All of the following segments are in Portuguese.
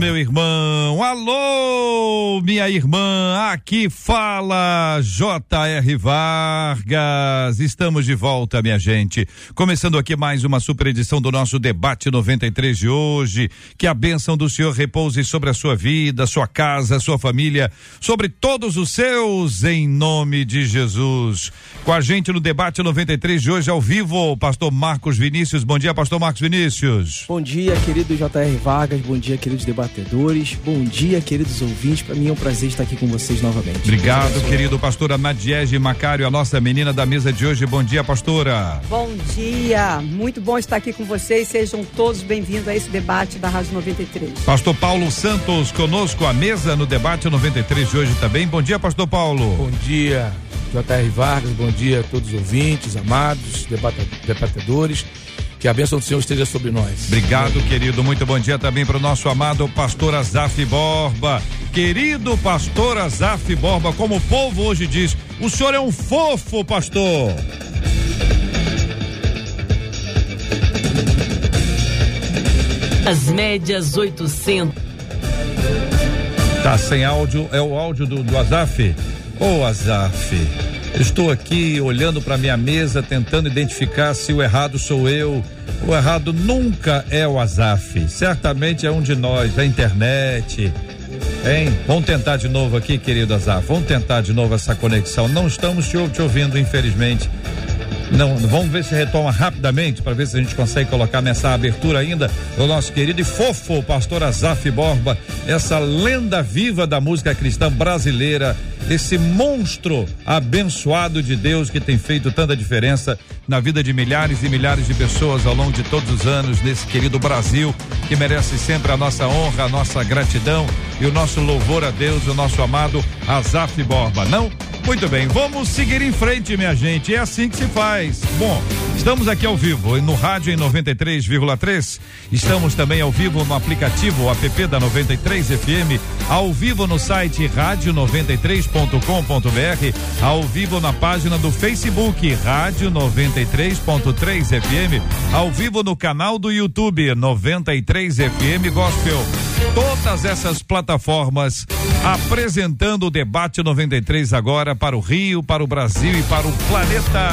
meu irmão, alô, minha irmã, aqui fala J.R. Vargas. Estamos de volta, minha gente. Começando aqui mais uma super edição do nosso debate 93 de hoje. Que a bênção do Senhor repouse sobre a sua vida, sua casa, sua família, sobre todos os seus, em nome de Jesus. Com a gente no debate 93 de hoje ao vivo, pastor Marcos Vinícius. Bom dia, pastor Marcos Vinícius. Bom dia, querido J.R. Vargas. Bom dia, queridos debatedores. Bom dia, queridos ouvintes. Para mim é um prazer estar aqui com vocês novamente. Obrigado, querido pastora Nadiege Macário, a nossa menina da mesa de hoje. Bom dia, pastora. Bom dia. Muito bom estar aqui com vocês. Sejam todos bem-vindos a esse debate da Rádio 93. Pastor Paulo Santos conosco à mesa no debate 93 de hoje também. Bom dia, pastor Paulo. Bom dia, J.R. Vargas. Bom dia a todos os ouvintes, amados, debatedores. Que a bênção do Senhor esteja sobre nós. Obrigado, querido. Muito bom dia também para o nosso amado pastor Azaf Borba. Querido pastor Azaf Borba, como o povo hoje diz, o senhor é um fofo, pastor. As médias 800. Tá sem áudio, é o áudio do, do Azaf? Ô oh, Azaf. Estou aqui olhando para minha mesa, tentando identificar se o errado sou eu. O errado nunca é o Azaf. Certamente é um de nós, a internet. Hein? Vamos tentar de novo aqui, querido Azaf. Vamos tentar de novo essa conexão. Não estamos te, te ouvindo, infelizmente. Não, vamos ver se retoma rapidamente para ver se a gente consegue colocar nessa abertura ainda o nosso querido e fofo pastor Azaf Borba, essa lenda viva da música cristã brasileira, esse monstro abençoado de Deus que tem feito tanta diferença na vida de milhares e milhares de pessoas ao longo de todos os anos nesse querido Brasil, que merece sempre a nossa honra, a nossa gratidão e o nosso louvor a Deus, o nosso amado Azaf Borba. Não muito bem, vamos seguir em frente, minha gente. É assim que se faz. Bom, estamos aqui ao vivo no rádio em 93,3. Estamos também ao vivo no aplicativo app da 93 FM, ao vivo no site rádio93.com.br, ao vivo na página do Facebook Rádio 93.3 FM, ao vivo no canal do YouTube 93 FM Gospel todas essas plataformas apresentando o debate 93 agora para o Rio, para o Brasil e para o planeta.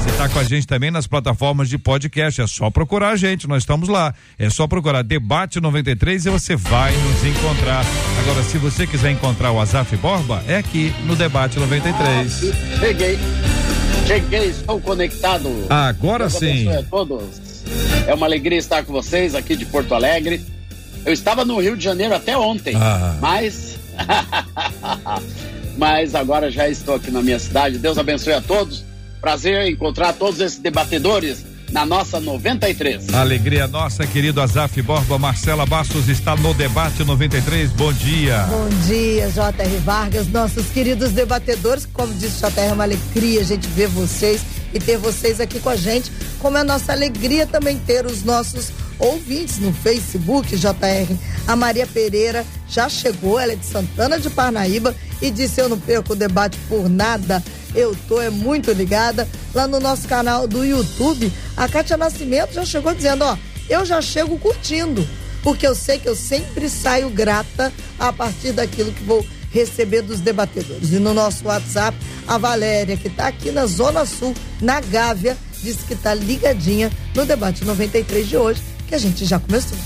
Você está com a gente também nas plataformas de podcast, é só procurar a gente, nós estamos lá. É só procurar debate 93 e você vai nos encontrar. Agora, se você quiser encontrar o Azaf Borba, é aqui no debate 93. Ah, cheguei. Cheguei, estou conectado. Agora Deus sim. A todos. É uma alegria estar com vocês aqui de Porto Alegre eu estava no Rio de Janeiro até ontem, ah. mas. mas agora já estou aqui na minha cidade. Deus abençoe a todos. Prazer encontrar todos esses debatedores na nossa 93. Alegria nossa, querido Azaf Borba. Marcela Bastos está no debate 93. Bom dia. Bom dia, J.R. Vargas, nossos queridos debatedores. Como disse J.R., é uma alegria a gente ver vocês e ter vocês aqui com a gente. Como é nossa alegria também ter os nossos ouvintes no Facebook, JR. A Maria Pereira já chegou, ela é de Santana de Parnaíba e disse: Eu não perco o debate por nada. Eu tô é muito ligada. Lá no nosso canal do YouTube, a Cátia Nascimento já chegou dizendo: Ó, eu já chego curtindo, porque eu sei que eu sempre saio grata a partir daquilo que vou receber dos debatedores. E no nosso WhatsApp, a Valéria, que está aqui na Zona Sul, na Gávea, disse que está ligadinha no debate 93 de hoje que a gente já começou.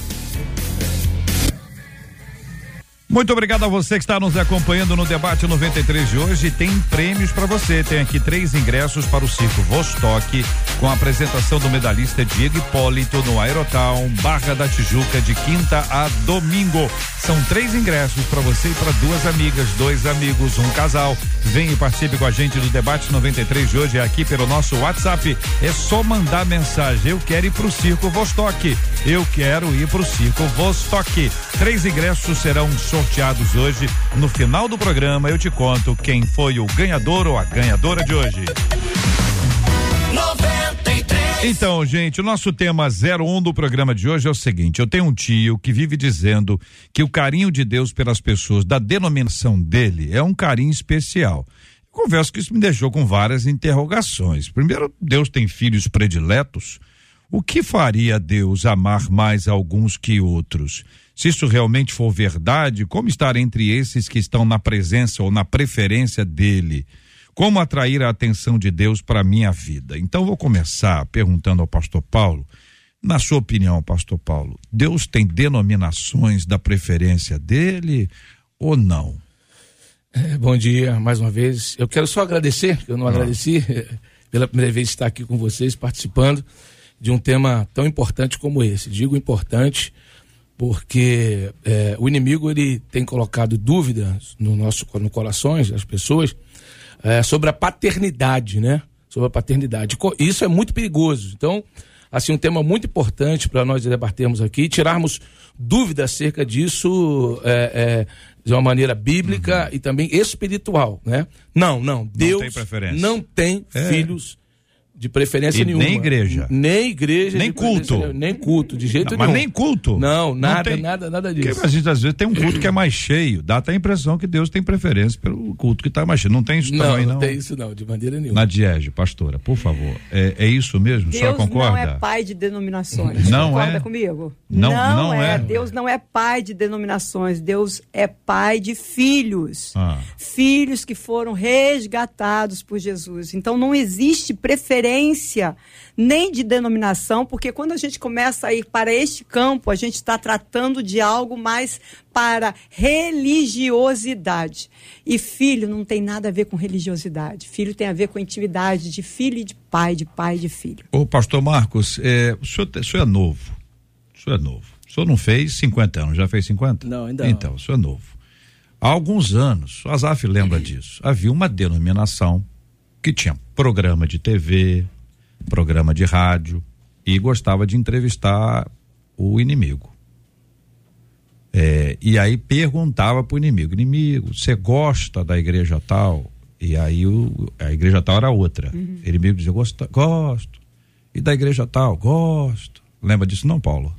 Muito obrigado a você que está nos acompanhando no debate 93 de hoje. Tem prêmios para você. Tem aqui três ingressos para o Circo Vostok, com a apresentação do medalhista Diego Hipólito no Aerotown, Barra da Tijuca, de quinta a domingo. São três ingressos para você e para duas amigas, dois amigos, um casal. Vem e participe com a gente do debate 93 de hoje aqui pelo nosso WhatsApp. É só mandar mensagem. Eu quero ir para o Circo Vostok. Eu quero ir para o Circo Vostok. Três ingressos serão sorteados sorteados hoje. No final do programa eu te conto quem foi o ganhador ou a ganhadora de hoje. Então, gente, o nosso tema 01 do programa de hoje é o seguinte: eu tenho um tio que vive dizendo que o carinho de Deus pelas pessoas da denominação dele é um carinho especial. Confesso que isso me deixou com várias interrogações. Primeiro, Deus tem filhos prediletos. O que faria Deus amar mais alguns que outros? Se isso realmente for verdade, como estar entre esses que estão na presença ou na preferência dele? Como atrair a atenção de Deus para a minha vida? Então vou começar perguntando ao pastor Paulo, na sua opinião, pastor Paulo, Deus tem denominações da preferência dele ou não? É, bom dia, mais uma vez. Eu quero só agradecer, que eu não ah. agradeci, pela primeira vez estar aqui com vocês, participando de um tema tão importante como esse. Digo importante porque é, o inimigo ele tem colocado dúvidas no nosso no corações das pessoas é, sobre a paternidade, né? Sobre a paternidade. Isso é muito perigoso. Então, assim, um tema muito importante para nós debatermos aqui, tirarmos dúvidas acerca disso é, é, de uma maneira bíblica uhum. e também espiritual, né? Não, não. Deus não tem, não tem é. filhos de preferência e nenhuma. Nem igreja. Nem igreja. Nem culto. Nem culto, de jeito não, nenhum. Mas nem culto. Não, nada, não nada, nada disso. Porque, às vezes, às vezes tem um culto que é mais cheio, dá até a impressão que Deus tem preferência pelo culto que está mais cheio. Não tem isso não, também, não? Não, tem isso não, de maneira nenhuma. Na Diege, pastora, por favor. É, é isso mesmo? Deus a concorda? não é pai de denominações. Não concorda é? comigo? Não, não, não é. é. Deus não é pai de denominações. Deus é pai de filhos. Ah. Filhos que foram resgatados por Jesus. Então não existe preferência nem de denominação, porque quando a gente começa a ir para este campo, a gente está tratando de algo mais para religiosidade. E filho não tem nada a ver com religiosidade. Filho tem a ver com intimidade de filho e de pai, de pai e de filho. Ô, pastor Marcos, é, o, senhor, o senhor é novo. O senhor é novo. O senhor não fez 50 anos, já fez 50? Não, ainda então, não. Então, o senhor é novo. Há alguns anos, o Azaf lembra disso, havia uma denominação que tinha programa de TV, programa de rádio e gostava de entrevistar o inimigo. É, e aí perguntava para o inimigo: inimigo, você gosta da igreja tal? E aí o, a igreja tal era outra. Uhum. O inimigo dizia: gosto, gosto. E da igreja tal? Gosto. Lembra disso, não, Paulo?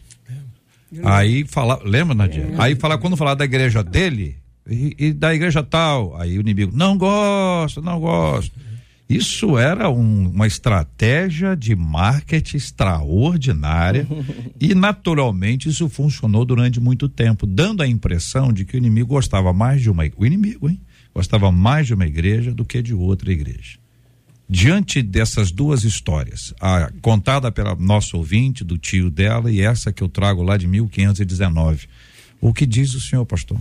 Aí fala, lembra, Nadia? É. Aí fala, quando falar da igreja dele e, e, da igreja tal, aí o inimigo, não gosto, não gosto. Isso era um, uma estratégia de marketing extraordinária e, naturalmente, isso funcionou durante muito tempo, dando a impressão de que o inimigo gostava mais de uma. O inimigo, hein? Gostava mais de uma igreja do que de outra igreja. Diante dessas duas histórias, a contada pela nossa ouvinte, do tio dela, e essa que eu trago lá de 1519, o que diz o senhor, pastor?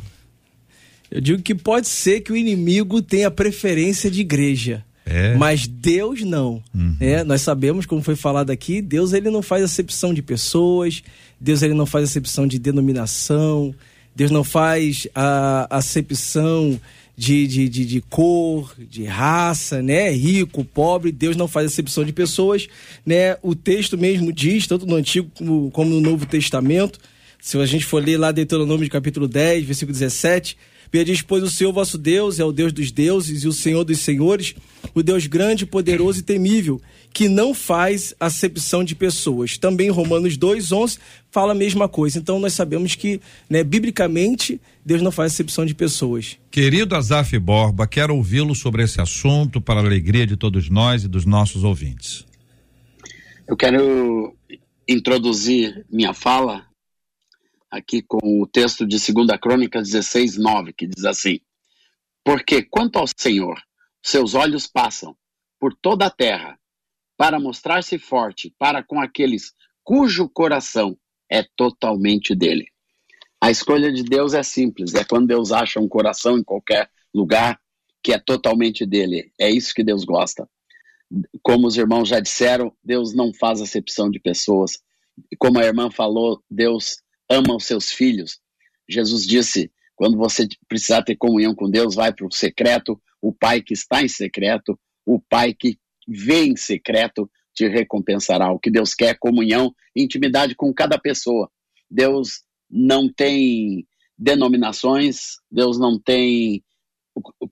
Eu digo que pode ser que o inimigo tenha preferência de igreja. É. Mas Deus não. Uhum. É, nós sabemos, como foi falado aqui, Deus ele não faz acepção de pessoas, Deus ele não faz acepção de denominação, Deus não faz a acepção de, de, de, de, cor, de raça, né? Rico, pobre, Deus não faz acepção de pessoas, né? O texto mesmo diz, tanto no Antigo como, como no Novo Testamento, se a gente for ler lá Deuteronômio de capítulo 10, versículo 17, Diz: Pois o Senhor vosso Deus é o Deus dos deuses e o Senhor dos senhores, o Deus grande, poderoso e temível, que não faz acepção de pessoas. Também Romanos 2,11 fala a mesma coisa. Então nós sabemos que, né, biblicamente, Deus não faz acepção de pessoas. Querido Azaf Borba, quero ouvi-lo sobre esse assunto para a alegria de todos nós e dos nossos ouvintes. Eu quero introduzir minha fala aqui com o texto de 2 Crônica 16, 9, que diz assim: Porque quanto ao Senhor, seus olhos passam por toda a terra para mostrar-se forte para com aqueles cujo coração é totalmente dele. A escolha de Deus é simples, é quando Deus acha um coração em qualquer lugar que é totalmente dele. É isso que Deus gosta. Como os irmãos já disseram, Deus não faz acepção de pessoas. Como a irmã falou, Deus ama os seus filhos. Jesus disse: quando você precisar ter comunhão com Deus, vai para o secreto. O Pai que está em secreto, o Pai que vê em secreto, te recompensará. O que Deus quer é comunhão, intimidade com cada pessoa. Deus não tem denominações, Deus não tem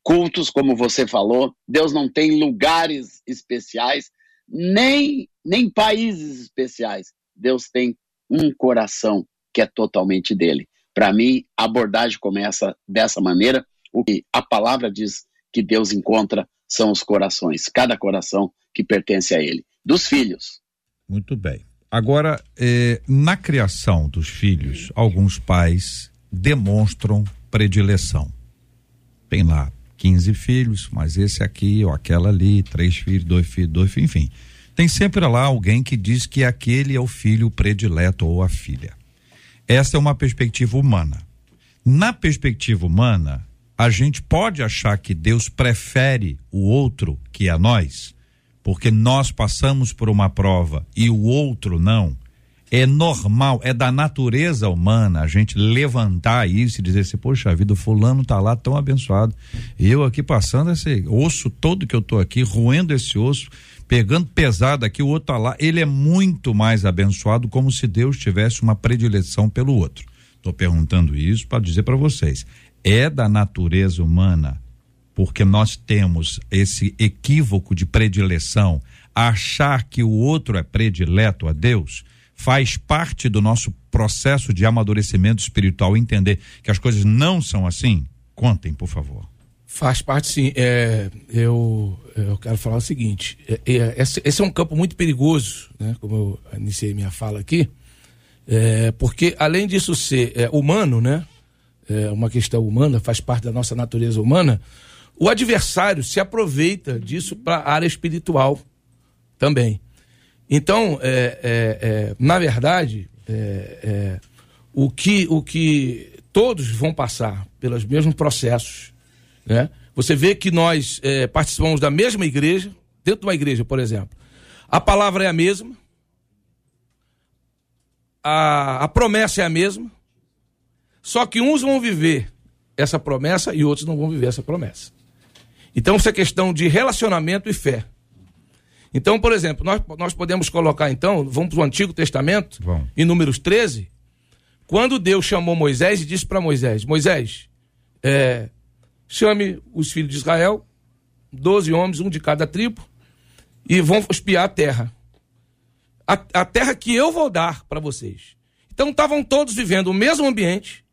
cultos, como você falou, Deus não tem lugares especiais, nem, nem países especiais. Deus tem um coração que é totalmente dele. Para mim, a abordagem começa dessa maneira. O que a palavra diz que Deus encontra são os corações, cada coração que pertence a ele, dos filhos. Muito bem. Agora, eh, na criação dos filhos, alguns pais demonstram predileção. Tem lá 15 filhos, mas esse aqui ou aquela ali, três filhos, dois filhos, dois filhos, enfim. Tem sempre lá alguém que diz que aquele é o filho predileto ou a filha. Essa é uma perspectiva humana. Na perspectiva humana, a gente pode achar que Deus prefere o outro que a nós, porque nós passamos por uma prova e o outro não. É normal, é da natureza humana a gente levantar isso e dizer assim, poxa vida, fulano tá lá tão abençoado. Eu aqui passando esse osso todo que eu tô aqui, roendo esse osso, pegando pesado aqui, o outro tá lá, ele é muito mais abençoado como se Deus tivesse uma predileção pelo outro. Tô perguntando isso para dizer para vocês. É da natureza humana porque nós temos esse equívoco de predileção, achar que o outro é predileto a Deus, faz parte do nosso processo de amadurecimento espiritual entender que as coisas não são assim? Contem, por favor. Faz parte, sim. É, eu, eu quero falar o seguinte: é, é, esse, esse, é um campo muito perigoso, né? como eu iniciei minha fala aqui, é, porque além disso ser é, humano, né? É uma questão humana, faz parte da nossa natureza humana, o adversário se aproveita disso para a área espiritual também. Então, na verdade, o, que, o que todos vão passar pelos mesmos processos. Né? Você vê que nós é, participamos da mesma igreja, dentro de uma igreja, por exemplo. A palavra é a mesma, a, a promessa é a mesma, só que uns vão viver essa promessa e outros não vão viver essa promessa. Então, isso é questão de relacionamento e fé. Então, por exemplo, nós, nós podemos colocar, então, vamos para o Antigo Testamento, Bom. em Números 13, quando Deus chamou Moisés e disse para Moisés: Moisés, é, chame os filhos de Israel, doze homens, um de cada tribo, e vão espiar a terra. A, a terra que eu vou dar para vocês. Então estavam todos vivendo o mesmo ambiente,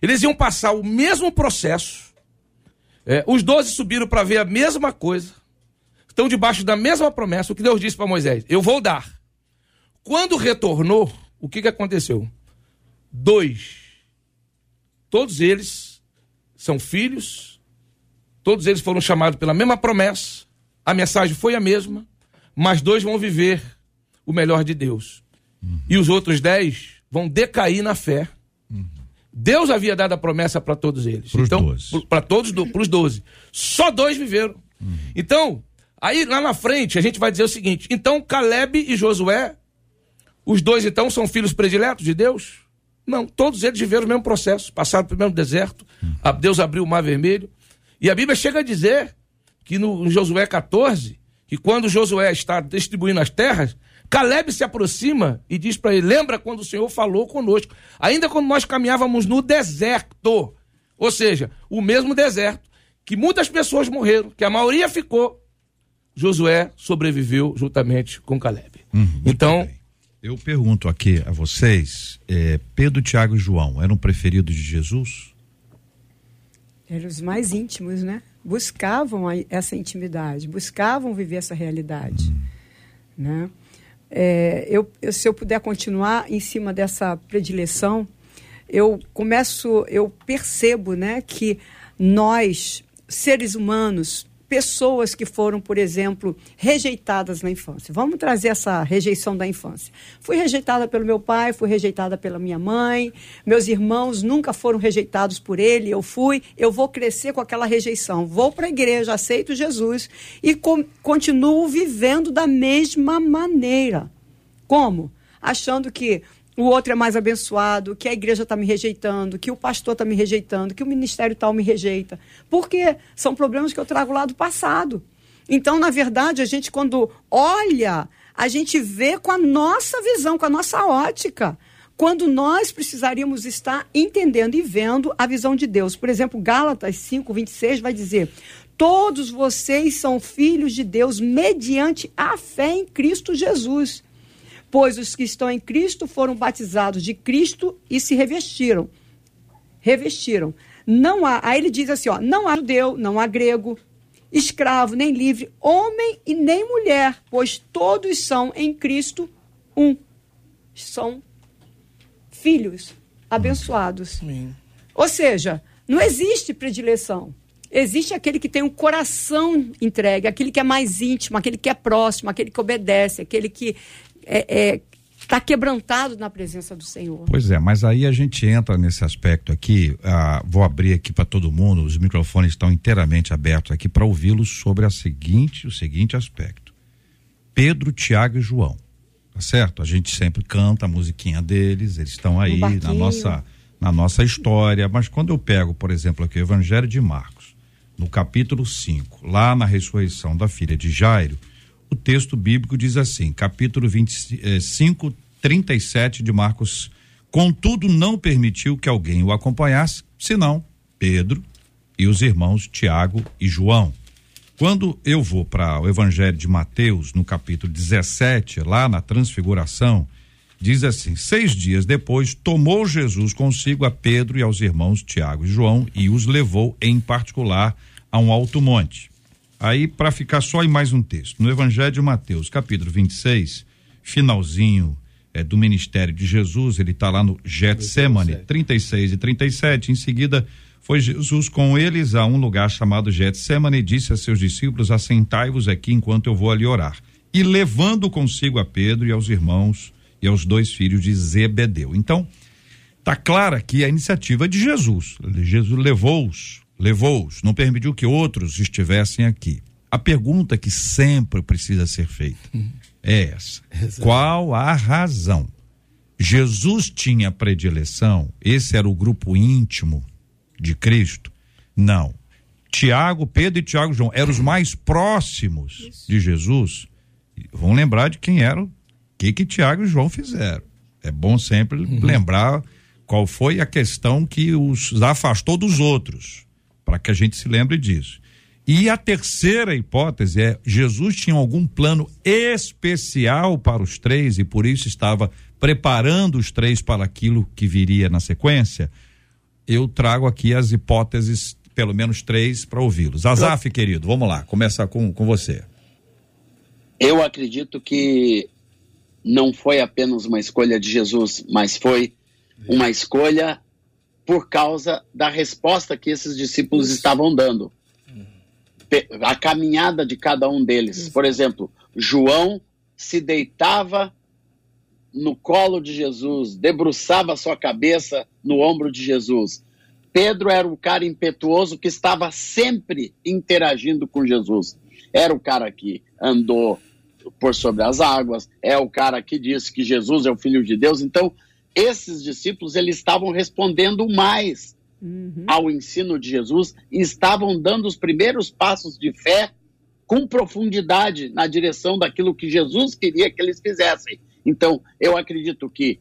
eles iam passar o mesmo processo. É, os doze subiram para ver a mesma coisa estão debaixo da mesma promessa, o que Deus disse para Moisés: Eu vou dar. Quando retornou, o que, que aconteceu? Dois. Todos eles são filhos, todos eles foram chamados pela mesma promessa, a mensagem foi a mesma, mas dois vão viver o melhor de Deus. Uhum. E os outros dez vão decair na fé. Uhum. Deus havia dado a promessa para todos eles. Pros então, para todos, para os doze. Só dois viveram. Uhum. Então, Aí lá na frente a gente vai dizer o seguinte: então Caleb e Josué, os dois então são filhos prediletos de Deus? Não, todos eles viveram o mesmo processo, passaram pelo mesmo deserto, Deus abriu o mar vermelho. E a Bíblia chega a dizer que no Josué 14, que quando Josué está distribuindo as terras, Caleb se aproxima e diz para ele: Lembra quando o Senhor falou conosco, ainda quando nós caminhávamos no deserto, ou seja, o mesmo deserto, que muitas pessoas morreram, que a maioria ficou, Josué sobreviveu juntamente com Caleb. Uhum, então. Eu pergunto aqui a vocês: é, Pedro, Tiago e João eram preferidos de Jesus? Eram os mais íntimos, né? Buscavam essa intimidade, buscavam viver essa realidade. Né? É, eu, eu, se eu puder continuar em cima dessa predileção, eu começo, eu percebo né, que nós, seres humanos, pessoas que foram, por exemplo, rejeitadas na infância. Vamos trazer essa rejeição da infância. Fui rejeitada pelo meu pai, fui rejeitada pela minha mãe, meus irmãos nunca foram rejeitados por ele, eu fui, eu vou crescer com aquela rejeição. Vou para a igreja, aceito Jesus e com, continuo vivendo da mesma maneira. Como? Achando que o outro é mais abençoado, que a igreja está me rejeitando, que o pastor está me rejeitando, que o ministério tal me rejeita. Porque são problemas que eu trago lá do passado. Então, na verdade, a gente, quando olha, a gente vê com a nossa visão, com a nossa ótica. Quando nós precisaríamos estar entendendo e vendo a visão de Deus. Por exemplo, Gálatas 5, 26 vai dizer: Todos vocês são filhos de Deus mediante a fé em Cristo Jesus. Pois os que estão em Cristo foram batizados de Cristo e se revestiram. Revestiram. Não há, aí ele diz assim, ó, não há judeu, não há grego, escravo nem livre, homem e nem mulher, pois todos são em Cristo um. São filhos abençoados. Amém. Ou seja, não existe predileção. Existe aquele que tem um coração entregue, aquele que é mais íntimo, aquele que é próximo, aquele que obedece, aquele que é, é está quebrantado na presença do Senhor. Pois é, mas aí a gente entra nesse aspecto aqui. Ah, vou abrir aqui para todo mundo. Os microfones estão inteiramente abertos aqui para ouvi-los sobre a seguinte, o seguinte aspecto: Pedro, Tiago e João. Tá certo? A gente sempre canta a musiquinha deles. Eles estão aí na nossa na nossa história. Mas quando eu pego, por exemplo, aqui o Evangelho de Marcos, no capítulo 5, lá na ressurreição da filha de Jairo o texto bíblico diz assim, capítulo 25, 37 eh, de Marcos. Contudo, não permitiu que alguém o acompanhasse, senão Pedro e os irmãos Tiago e João. Quando eu vou para o Evangelho de Mateus, no capítulo 17, lá na Transfiguração, diz assim: Seis dias depois, tomou Jesus consigo a Pedro e aos irmãos Tiago e João e os levou em particular a um alto monte. Aí, para ficar só em mais um texto, no Evangelho de Mateus, capítulo 26, finalzinho é, do ministério de Jesus, ele está lá no Getsemane, 36 e 37. Em seguida, foi Jesus com eles a um lugar chamado Getsemane e disse a seus discípulos: Assentai-vos aqui enquanto eu vou ali orar. E levando consigo a Pedro e aos irmãos e aos dois filhos de Zebedeu. Então, tá clara aqui a iniciativa de Jesus. Jesus levou-os levou-os, não permitiu que outros estivessem aqui. A pergunta que sempre precisa ser feita é essa: Exato. qual a razão? Jesus tinha predileção? Esse era o grupo íntimo de Cristo? Não. Tiago, Pedro e Tiago João eram os mais próximos Isso. de Jesus. Vão lembrar de quem eram, o que que Tiago e João fizeram. É bom sempre uhum. lembrar qual foi a questão que os afastou dos outros para que a gente se lembre disso. E a terceira hipótese é: Jesus tinha algum plano especial para os três e por isso estava preparando os três para aquilo que viria na sequência. Eu trago aqui as hipóteses, pelo menos três, para ouvi-los. Azaf, querido, vamos lá, começar com, com você. Eu acredito que não foi apenas uma escolha de Jesus, mas foi uma escolha por causa da resposta que esses discípulos estavam dando. A caminhada de cada um deles. Por exemplo, João se deitava no colo de Jesus, debruçava sua cabeça no ombro de Jesus. Pedro era o cara impetuoso que estava sempre interagindo com Jesus. Era o cara que andou por sobre as águas, é o cara que disse que Jesus é o filho de Deus. Então, esses discípulos eles estavam respondendo mais uhum. ao ensino de Jesus e estavam dando os primeiros passos de fé com profundidade na direção daquilo que Jesus queria que eles fizessem. Então, eu acredito que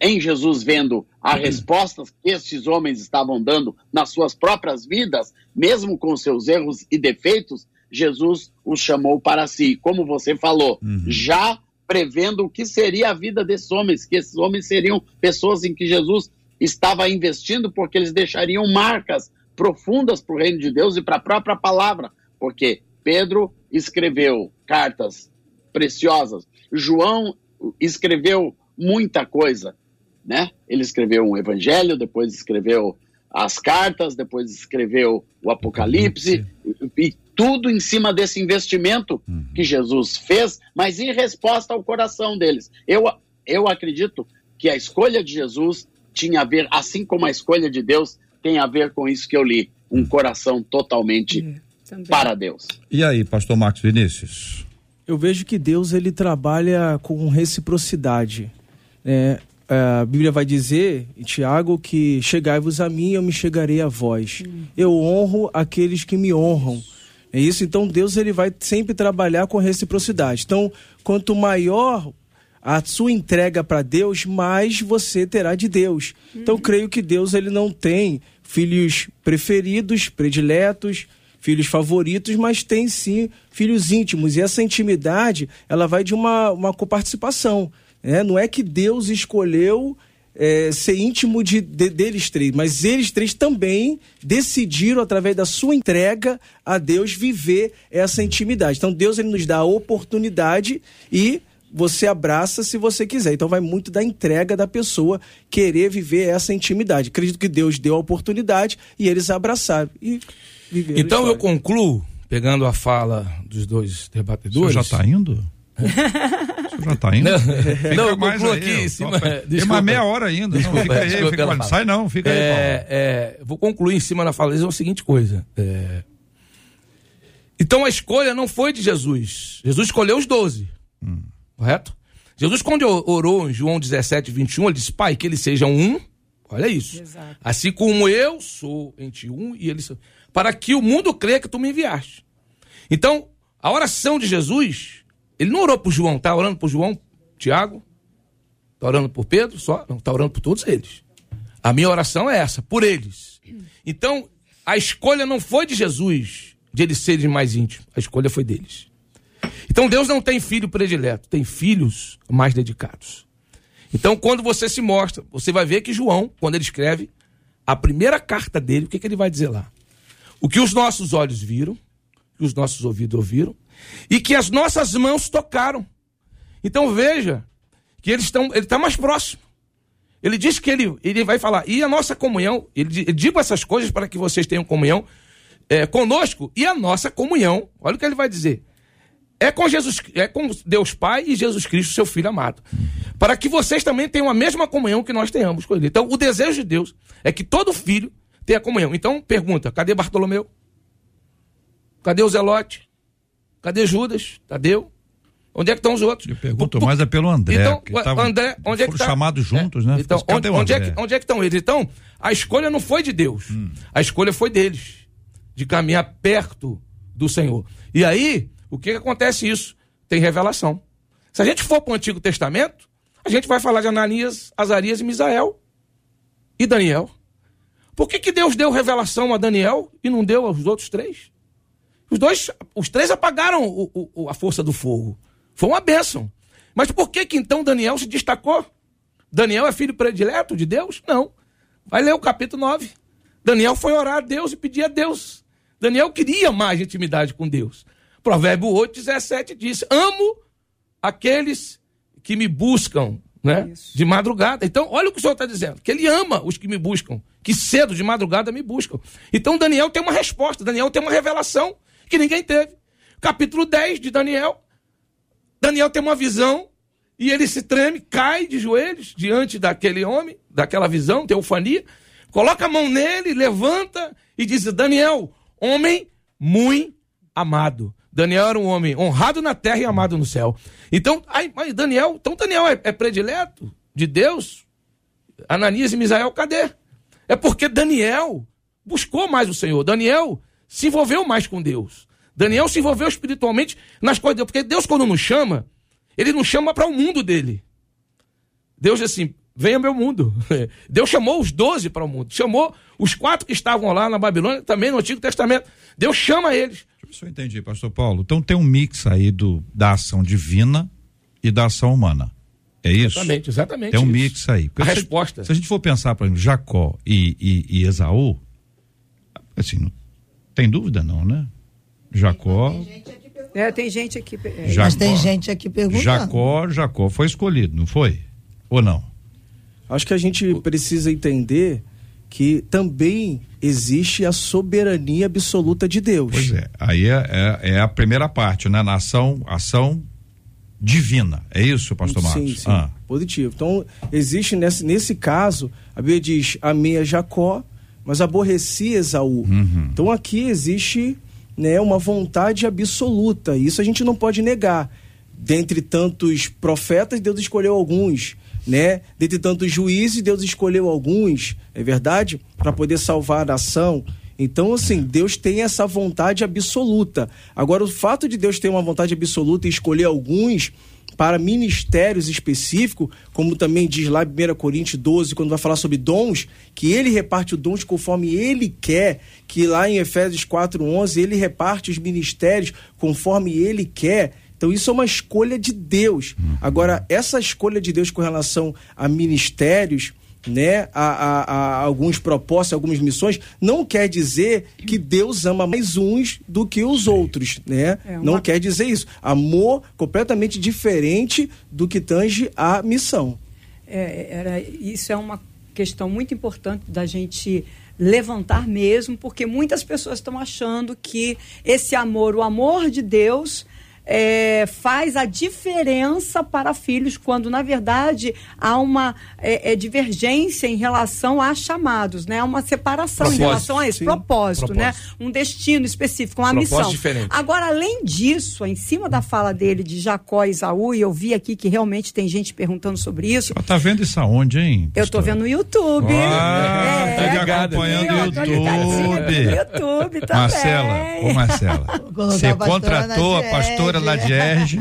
em Jesus vendo as uhum. respostas que esses homens estavam dando nas suas próprias vidas, mesmo com seus erros e defeitos, Jesus os chamou para si. Como você falou, uhum. já prevendo o que seria a vida desses homens, que esses homens seriam pessoas em que Jesus estava investindo porque eles deixariam marcas profundas para o reino de Deus e para a própria palavra, porque Pedro escreveu cartas preciosas, João escreveu muita coisa, né? Ele escreveu um evangelho, depois escreveu as cartas, depois escreveu o Apocalipse, e tudo em cima desse investimento uhum. que Jesus fez, mas em resposta ao coração deles. Eu, eu acredito que a escolha de Jesus tinha a ver, assim como a escolha de Deus tem a ver com isso que eu li, um coração totalmente uhum. para Deus. E aí, pastor Marcos Vinícius? Eu vejo que Deus ele trabalha com reciprocidade. É, a Bíblia vai dizer, em Tiago, que chegai-vos a mim, eu me chegarei a vós. Uhum. Eu honro aqueles que me honram. É isso, então Deus ele vai sempre trabalhar com reciprocidade. Então, quanto maior a sua entrega para Deus, mais você terá de Deus. Então, uhum. Então, creio que Deus ele não tem filhos preferidos, prediletos. filhos favoritos, mas tem sim filhos íntimos. E essa intimidade, ela vai de uma, uma coparticipação. Né? Não é que Deus escolheu é, ser íntimo de, de, deles três, mas eles três também decidiram, através da sua entrega a Deus, viver essa intimidade. Então Deus ele nos dá a oportunidade e você abraça se você quiser. Então vai muito da entrega da pessoa querer viver essa intimidade. Acredito que Deus deu a oportunidade e eles abraçaram e viveram. Então eu concluo pegando a fala dos dois debatedores. Você já está indo? Você já está indo? Não, fica não eu mais aí, aqui em cima. Tem uma meia hora ainda. Desculpa, não, fica aí, fica, não sai não, fica é, aí. É, vou concluir em cima da fala é a seguinte coisa. É... Então a escolha não foi de Jesus. Jesus escolheu os doze. Hum. Correto? Jesus, quando orou em João 17, 21, ele disse: Pai, que eles sejam um. Olha isso. Exato. Assim como eu sou em ti um e eles são. Para que o mundo creia que tu me enviaste. Então, a oração de Jesus, ele não orou por João, tá orando por João, Tiago, tá orando por Pedro, só, não, tá orando por todos eles. A minha oração é essa, por eles. Então, a escolha não foi de Jesus, de eles serem mais íntimos, a escolha foi deles. Então Deus não tem filho predileto, tem filhos mais dedicados. Então, quando você se mostra, você vai ver que João, quando ele escreve a primeira carta dele, o que, que ele vai dizer lá? O que os nossos olhos viram, que os nossos ouvidos ouviram, e que as nossas mãos tocaram. Então veja que eles estão, ele está mais próximo. Ele diz que ele, ele vai falar, e a nossa comunhão, ele, ele digo essas coisas para que vocês tenham comunhão é, conosco, e a nossa comunhão, olha o que ele vai dizer, é com Jesus, é com Deus Pai e Jesus Cristo, seu Filho amado. Para que vocês também tenham a mesma comunhão que nós tenhamos com Ele. Então, o desejo de Deus é que todo filho tenha comunhão. Então, pergunta: cadê Bartolomeu? Cadê o Zelote? Cadê Judas? Tadeu? Onde é que estão os outros? Eu pergunto por, mais é pelo André. Então, que André, onde é que está? chamados juntos, né? Então, onde, onde, é que, onde é que estão eles? Então, a escolha não foi de Deus. Hum. A escolha foi deles. De caminhar perto do Senhor. E aí, o que, que acontece isso? Tem revelação. Se a gente for para o Antigo Testamento, a gente vai falar de Ananias, Azarias e Misael e Daniel. Por que, que Deus deu revelação a Daniel e não deu aos outros três? Os dois, os três apagaram o, o, a força do fogo. Foi uma bênção. Mas por que que então Daniel se destacou? Daniel é filho predileto de Deus? Não. Vai ler o capítulo 9. Daniel foi orar a Deus e pedir a Deus. Daniel queria mais intimidade com Deus. Provérbio 8, 17 diz: Amo aqueles que me buscam né? de madrugada. Então, olha o que o Senhor está dizendo: que Ele ama os que me buscam, que cedo de madrugada me buscam. Então, Daniel tem uma resposta, Daniel tem uma revelação que ninguém teve. Capítulo 10 de Daniel. Daniel tem uma visão e ele se treme, cai de joelhos diante daquele homem, daquela visão, teofania, coloca a mão nele, levanta e diz: Daniel, homem muito amado. Daniel era um homem honrado na terra e amado no céu. Então, aí, Daniel, então Daniel é, é predileto de Deus? Ananias e Misael, cadê? É porque Daniel buscou mais o Senhor. Daniel se envolveu mais com Deus. Daniel se envolveu espiritualmente nas coisas de Deus. Porque Deus, quando nos chama, ele nos chama para o mundo dele. Deus assim: venha meu mundo. Deus chamou os doze para o mundo. Chamou os quatro que estavam lá na Babilônia, também no Antigo Testamento. Deus chama eles. Isso eu entendi, pastor Paulo. Então tem um mix aí do, da ação divina e da ação humana. É isso? Exatamente, exatamente. Tem um isso. mix aí. Porque a se, resposta. Se a gente for pensar, por exemplo, Jacó e, e, e Esaú, assim, tem dúvida não, né? Jacó. É, tem gente aqui. É. Jacó, Mas tem gente aqui perguntando. Jacó, Jacó foi escolhido, não foi? Ou não? Acho que a gente precisa entender que também existe a soberania absoluta de Deus. Pois é, aí é, é, é a primeira parte, né? Na ação, ação divina. É isso, pastor Marcos? Sim, sim. Ah. Positivo. Então, existe nesse, nesse caso, a Bíblia diz: amei a Jacó, mas aborreci Esaú. Uhum. Então, aqui existe né, uma vontade absoluta. Isso a gente não pode negar. Dentre tantos profetas, Deus escolheu alguns né? Dentre tantos juízes, Deus escolheu alguns, é verdade? Para poder salvar a nação. Então, assim, Deus tem essa vontade absoluta. Agora, o fato de Deus ter uma vontade absoluta e escolher alguns para ministérios específicos, como também diz lá em 1 Coríntios 12, quando vai falar sobre dons, que ele reparte os dons conforme ele quer, que lá em Efésios 4:11 ele reparte os ministérios conforme ele quer. Então isso é uma escolha de Deus. Uhum. Agora, essa escolha de Deus com relação a ministérios, né, a, a, a, alguns propósitos, algumas missões, não quer dizer que Deus ama mais uns do que os outros, né? É uma... Não quer dizer isso. Amor completamente diferente do que tange a missão. É, era, isso é uma questão muito importante da gente levantar mesmo, porque muitas pessoas estão achando que esse amor, o amor de Deus, é, faz a diferença para filhos, quando na verdade há uma é, é, divergência em relação a chamados, né? Há uma separação propósito, em relação a esse propósito, né? propósito, né? Um destino específico, uma propósito missão. Diferente. Agora, além disso, em cima da fala dele de Jacó e Isaú, e eu vi aqui que realmente tem gente perguntando sobre isso. Você tá vendo isso aonde, hein? Eu tô vendo no YouTube. Ah, é, tá ligado, acompanhando o YouTube. YouTube também. Marcela, ô Marcela, você contratou a pastora lá de Erge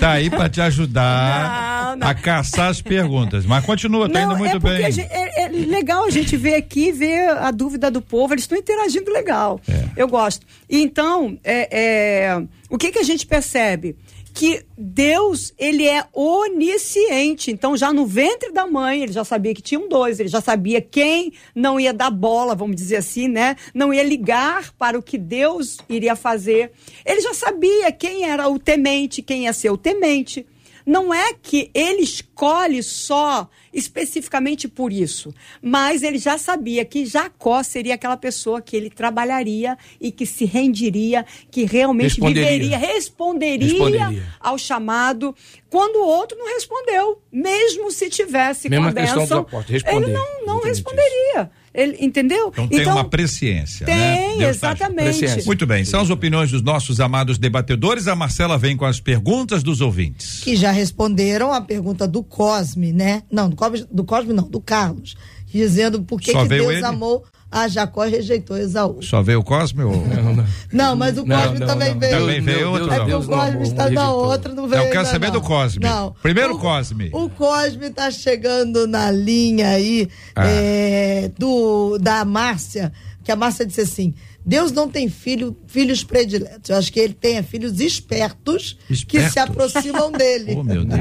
tá aí para te ajudar não, não. a caçar as perguntas. Mas continua, tá não, indo muito é bem. Gente, é, é, legal a gente ver aqui, ver a dúvida do povo, eles estão interagindo legal. É. Eu gosto. Então, é, é, o que, que a gente percebe? Que Deus, ele é onisciente. Então, já no ventre da mãe, ele já sabia que tinham dois, ele já sabia quem não ia dar bola, vamos dizer assim, né? Não ia ligar para o que Deus iria fazer. Ele já sabia quem era o temente, quem ia ser o temente. Não é que ele escolhe só especificamente por isso, mas ele já sabia que Jacó seria aquela pessoa que ele trabalharia e que se rendiria, que realmente responderia. viveria, responderia, responderia, ao chamado, quando o outro não respondeu, mesmo se tivesse Mesma com a bênção, ele não, não responderia. Isso. Ele, entendeu? Então tem então, uma presciência, tem, né? Tem, exatamente. Muito bem, são as opiniões dos nossos amados debatedores. A Marcela vem com as perguntas dos ouvintes. Que já responderam a pergunta do Cosme, né? Não, do Cosme, do Cosme não, do Carlos. Dizendo por que, que Deus ele? amou a Jacó rejeitou Esaú. Só veio o Cosme? Ou... Não, não. não, mas o Cosme não, também veio. Também veio outro. É que o Cosme está na outra, não veio. Eu quero saber do Cosme. Não. Primeiro o Cosme. O Cosme está chegando na linha aí ah. é, do, da Márcia, que a Márcia disse assim: Deus não tem filho, filhos prediletos. Eu acho que ele tem filhos espertos, espertos? que se aproximam dele. Oh, meu Deus.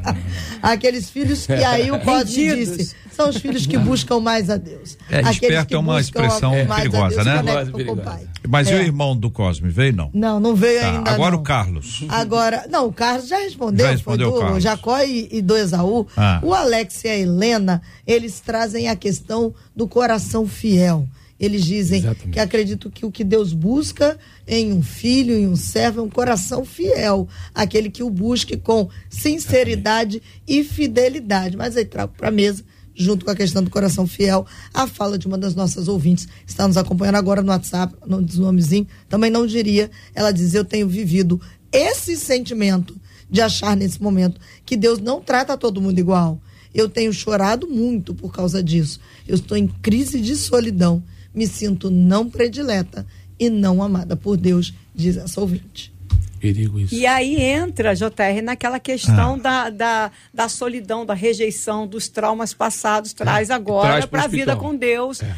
Aqueles filhos que aí o Cosme disse são os filhos que buscam mais a Deus. É, esperto é uma expressão perigosa, né? Mas é. e o irmão do Cosme veio não? Não, não veio tá, ainda. Agora não. o Carlos. Agora, não, o Carlos já respondeu, já respondeu foi do Jacó e, e, do Esaú. Ah. O Alex e a Helena, eles trazem a questão do coração fiel. Eles dizem Exatamente. que acredito que o que Deus busca em um filho, em um servo, é um coração fiel. Aquele que o busque com sinceridade Exatamente. e fidelidade. Mas aí trago para a mesa junto com a questão do coração fiel, a fala de uma das nossas ouvintes, está nos acompanhando agora no WhatsApp, no nomezinho, também não diria, ela diz, eu tenho vivido esse sentimento de achar nesse momento que Deus não trata todo mundo igual. Eu tenho chorado muito por causa disso. Eu estou em crise de solidão, me sinto não predileta e não amada por Deus, diz essa ouvinte. Perigo isso. E aí entra, JR, naquela questão ah. da, da, da solidão, da rejeição, dos traumas passados, traz é, agora para a vida com Deus. É.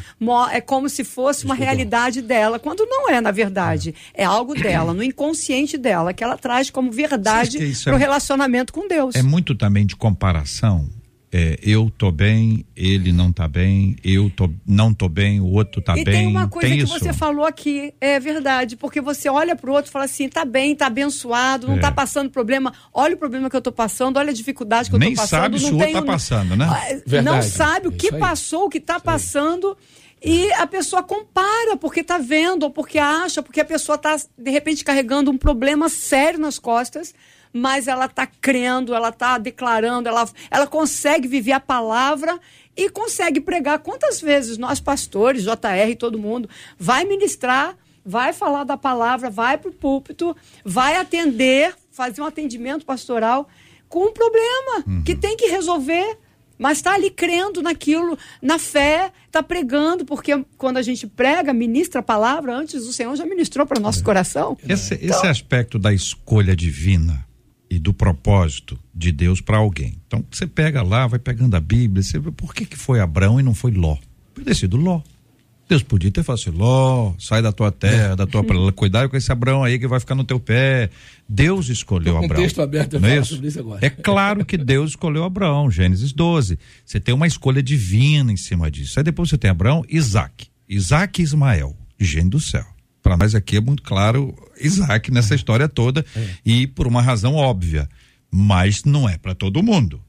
é. como se fosse uma realidade dela, quando não é, na verdade. É, é algo dela, no inconsciente dela, que ela traz como verdade para o é relacionamento com Deus. É muito também de comparação é, eu tô bem, ele não tá bem, eu tô, não tô bem, o outro tá e bem. Tem uma coisa tem que isso? você falou aqui, é verdade, porque você olha pro outro e fala assim, tá bem, tá abençoado, não é. tá passando problema, olha o problema que eu tô passando, olha a dificuldade que Nem eu tô passando. Nem sabe se o outro tá passando, né? Ah, verdade. Não sabe o que passou, o que tá passando. E a pessoa compara porque tá vendo, ou porque acha, porque a pessoa tá, de repente, carregando um problema sério nas costas mas ela está crendo, ela está declarando, ela, ela consegue viver a palavra e consegue pregar. Quantas vezes nós, pastores, JR e todo mundo, vai ministrar, vai falar da palavra, vai para o púlpito, vai atender, fazer um atendimento pastoral com um problema uhum. que tem que resolver mas está ali crendo naquilo, na fé, está pregando, porque quando a gente prega, ministra a palavra, antes o Senhor já ministrou para o nosso é. coração. Esse, então, esse aspecto da escolha divina, e do propósito de Deus para alguém. Então você pega lá, vai pegando a Bíblia, você vê por que, que foi Abraão e não foi Ló? Podia ter sido Ló. Deus podia ter falado assim, Ló, sai da tua terra, da tua cuidado com esse Abraão aí que vai ficar no teu pé. Deus escolheu Abraão. Texto aberto não é isso? sobre isso agora. É claro que Deus escolheu Abraão, Gênesis 12. Você tem uma escolha divina em cima disso. Aí depois você tem Abraão, Isaac. Isaac e Ismael, gênio do céu. Para nós aqui é muito claro Isaac nessa história toda é. e por uma razão óbvia, mas não é para todo mundo.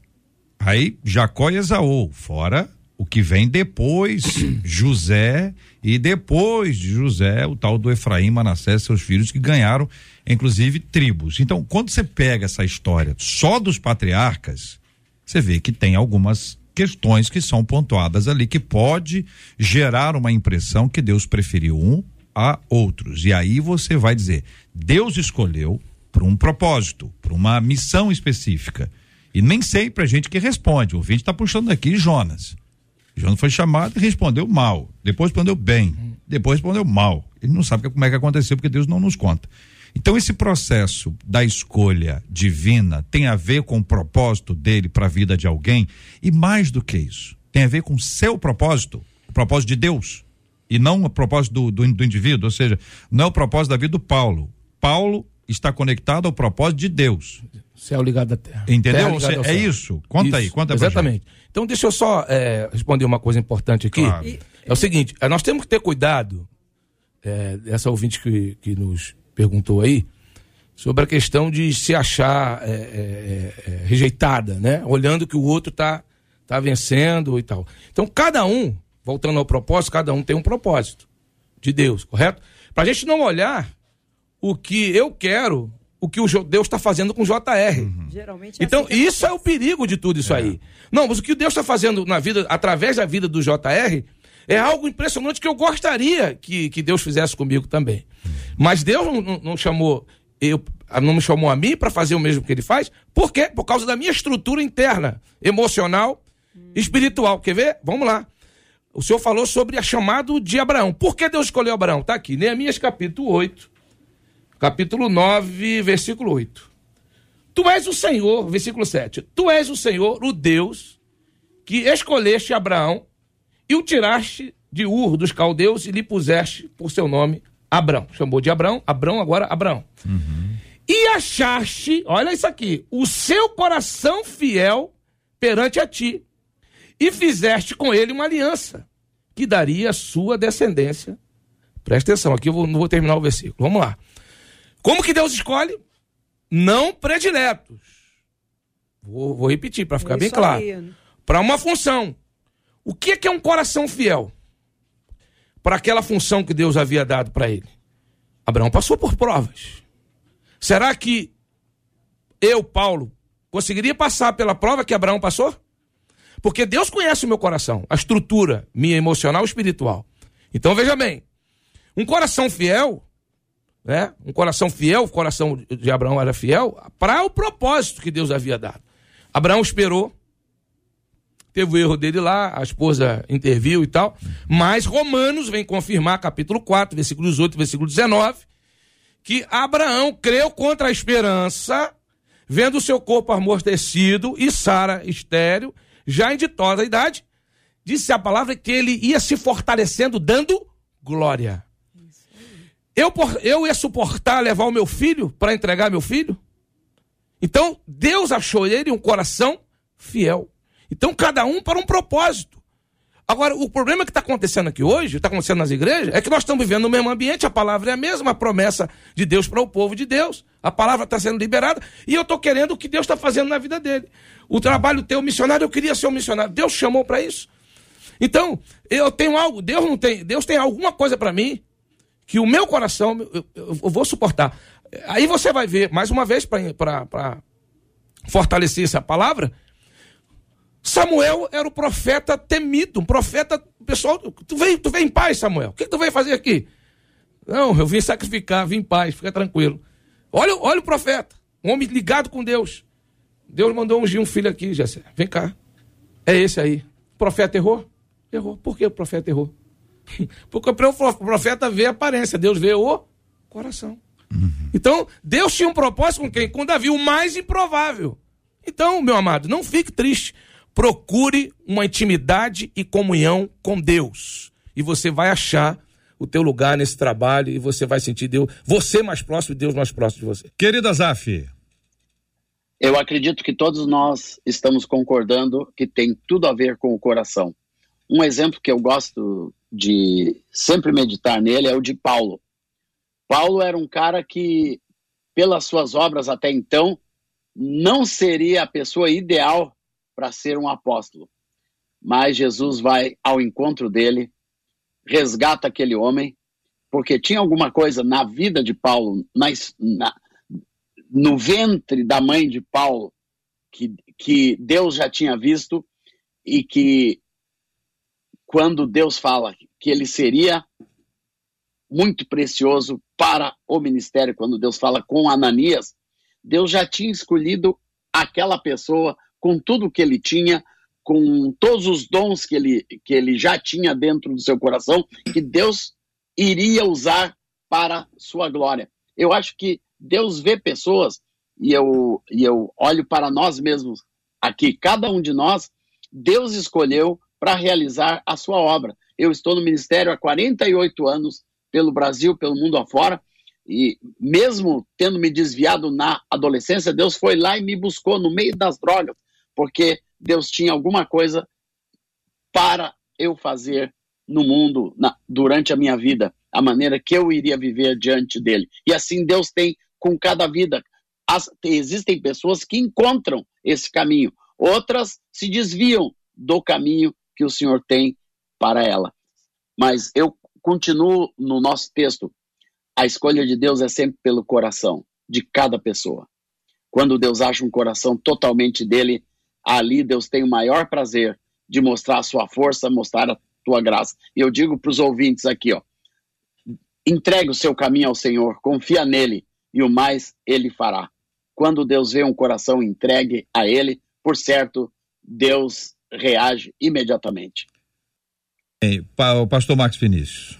Aí Jacó e Esaú, fora o que vem depois, José, e depois de José, o tal do Efraim, Manassés, seus filhos, que ganharam, inclusive, tribos. Então, quando você pega essa história só dos patriarcas, você vê que tem algumas questões que são pontuadas ali, que pode gerar uma impressão que Deus preferiu um a outros. E aí você vai dizer: Deus escolheu para um propósito, para uma missão específica. E nem sempre a gente que responde. O ouvinte está puxando aqui Jonas. Jonas foi chamado e respondeu mal. Depois respondeu bem. Depois respondeu mal. Ele não sabe como é que aconteceu, porque Deus não nos conta. Então, esse processo da escolha divina tem a ver com o propósito dele para a vida de alguém, e mais do que isso, tem a ver com seu propósito, o propósito de Deus, e não o propósito do, do, do indivíduo, ou seja, não é o propósito da vida do Paulo. Paulo está conectado ao propósito de Deus. Céu ligado à terra. Entendeu? Terra é isso. Conta isso. aí, conta Exatamente. Então, deixa eu só é, responder uma coisa importante aqui. Claro. É o seguinte: é, nós temos que ter cuidado, é, essa ouvinte que, que nos perguntou aí, sobre a questão de se achar é, é, é rejeitada, né? Olhando que o outro está tá vencendo e tal. Então, cada um, voltando ao propósito, cada um tem um propósito de Deus, correto? Para a gente não olhar o que eu quero o que o Deus está fazendo com o JR. Uhum. Geralmente é então, assim isso é o perigo de tudo isso é. aí. Não, mas o que Deus está fazendo na vida, através da vida do JR, é algo impressionante que eu gostaria que, que Deus fizesse comigo também. Mas Deus não, não, não chamou eu, não me chamou a mim para fazer o mesmo que ele faz. Por quê? Por causa da minha estrutura interna, emocional, espiritual. Quer ver? Vamos lá. O senhor falou sobre a chamado de Abraão. Por que Deus escolheu Abraão? Está aqui, Neemias capítulo 8, capítulo 9, versículo 8. Tu és o Senhor, versículo 7. Tu és o Senhor, o Deus, que escolheste Abraão e o tiraste de Ur dos caldeus e lhe puseste por seu nome Abraão. Chamou de Abraão, Abraão agora Abraão. Uhum. E achaste, olha isso aqui, o seu coração fiel perante a ti. E fizeste com ele uma aliança que daria a sua descendência. Presta atenção, aqui eu vou, não vou terminar o versículo. Vamos lá. Como que Deus escolhe? Não prediletos. Vou, vou repetir para ficar bem claro. Né? Para uma função. O que é, que é um coração fiel? Para aquela função que Deus havia dado para ele. Abraão passou por provas. Será que eu, Paulo, conseguiria passar pela prova que Abraão passou? Porque Deus conhece o meu coração, a estrutura minha emocional e espiritual. Então veja bem, um coração fiel né? Um coração fiel, o coração de Abraão era fiel para o propósito que Deus havia dado. Abraão esperou, teve o erro dele lá, a esposa interviu e tal, mas Romanos vem confirmar, capítulo 4, versículos 8 versículo 19, que Abraão creu contra a esperança, vendo o seu corpo amortecido e Sara estéreo, já em ditosa idade, disse a palavra que ele ia se fortalecendo, dando glória. Eu, eu ia suportar levar o meu filho para entregar meu filho? Então, Deus achou ele um coração fiel. Então, cada um para um propósito. Agora, o problema que está acontecendo aqui hoje, está acontecendo nas igrejas, é que nós estamos vivendo no mesmo ambiente, a palavra é a mesma, a promessa de Deus para o povo de Deus. A palavra está sendo liberada e eu estou querendo o que Deus está fazendo na vida dele. O trabalho teu missionário, eu queria ser um missionário. Deus chamou para isso. Então, eu tenho algo, Deus não tem, Deus tem alguma coisa para mim que o meu coração, eu, eu, vou suportar. Aí você vai ver, mais uma vez, para fortalecer essa palavra, Samuel era o profeta temido, um profeta, pessoal, tu vem, tu vem em paz, Samuel, o que tu veio fazer aqui? Não, eu vim sacrificar, vim em paz, fica tranquilo. Olha, olha o profeta, um homem ligado com Deus. Deus mandou ungir um filho aqui, Jessé, vem cá. É esse aí. O profeta errou? Errou. Por que o profeta errou? Porque o profeta vê a aparência, Deus vê o coração. Uhum. Então, Deus tinha um propósito com quem? Com Davi, o mais improvável. Então, meu amado, não fique triste. Procure uma intimidade e comunhão com Deus. E você vai achar o teu lugar nesse trabalho e você vai sentir Deus, você mais próximo e Deus mais próximo de você. Querida Zaf. Eu acredito que todos nós estamos concordando que tem tudo a ver com o coração. Um exemplo que eu gosto de sempre meditar nele é o de Paulo. Paulo era um cara que, pelas suas obras até então, não seria a pessoa ideal para ser um apóstolo. Mas Jesus vai ao encontro dele, resgata aquele homem, porque tinha alguma coisa na vida de Paulo, na, no ventre da mãe de Paulo, que, que Deus já tinha visto e que quando Deus fala que ele seria muito precioso para o ministério, quando Deus fala com Ananias, Deus já tinha escolhido aquela pessoa com tudo que ele tinha, com todos os dons que ele, que ele já tinha dentro do seu coração, que Deus iria usar para sua glória. Eu acho que Deus vê pessoas, e eu, e eu olho para nós mesmos aqui, cada um de nós, Deus escolheu para realizar a sua obra. Eu estou no ministério há 48 anos, pelo Brasil, pelo mundo afora, e mesmo tendo me desviado na adolescência, Deus foi lá e me buscou no meio das drogas, porque Deus tinha alguma coisa para eu fazer no mundo na, durante a minha vida, a maneira que eu iria viver diante dele. E assim Deus tem com cada vida. As, existem pessoas que encontram esse caminho, outras se desviam do caminho que o Senhor tem para ela. Mas eu continuo no nosso texto a escolha de Deus é sempre pelo coração de cada pessoa. Quando Deus acha um coração totalmente dele, ali Deus tem o maior prazer de mostrar a sua força, mostrar a tua graça. E eu digo para os ouvintes aqui, ó, entregue o seu caminho ao Senhor, confia nele e o mais ele fará. Quando Deus vê um coração entregue a ele, por certo, Deus reage imediatamente. o pastor Max Vinícius.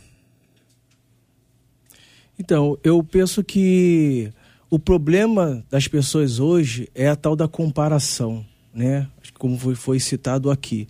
Então, eu penso que o problema das pessoas hoje é a tal da comparação, né? Como foi, foi citado aqui.